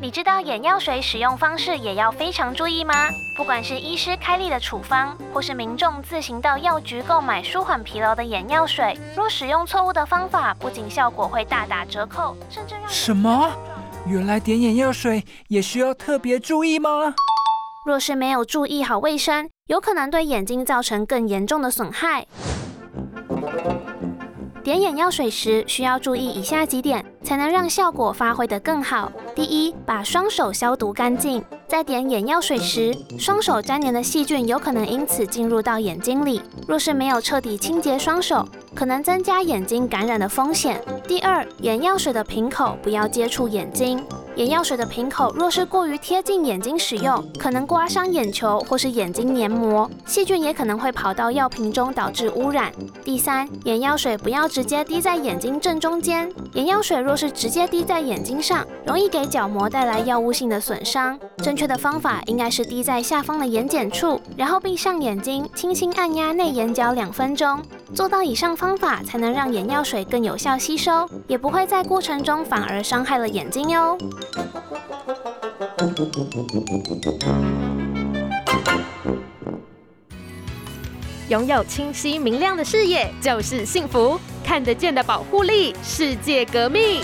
你知道眼药水使用方式也要非常注意吗？不管是医师开立的处方，或是民众自行到药局购买舒缓疲劳的眼药水，若使用错误的方法，不仅效果会大打折扣，甚至让什么？原来点眼药水也需要特别注意吗？若是没有注意好卫生，有可能对眼睛造成更严重的损害。点眼药水时需要注意以下几点，才能让效果发挥得更好。第一，把双手消毒干净。在点眼药水时，双手粘黏的细菌有可能因此进入到眼睛里。若是没有彻底清洁双手，可能增加眼睛感染的风险。第二，眼药水的瓶口不要接触眼睛。眼药水的瓶口若是过于贴近眼睛使用，可能刮伤眼球或是眼睛黏膜，细菌也可能会跑到药瓶中导致污染。第三，眼药水不要直接滴在眼睛正中间。眼药水若是直接滴在眼睛上，容易给角膜带来药物性的损伤。正确的方法应该是滴在下方的眼睑处，然后闭上眼睛，轻轻按压内眼角两分钟。做到以上方法，才能让眼药水更有效吸收，也不会在过程中反而伤害了眼睛哟。拥有清晰明亮的视野就是幸福，看得见的保护力，世界革命。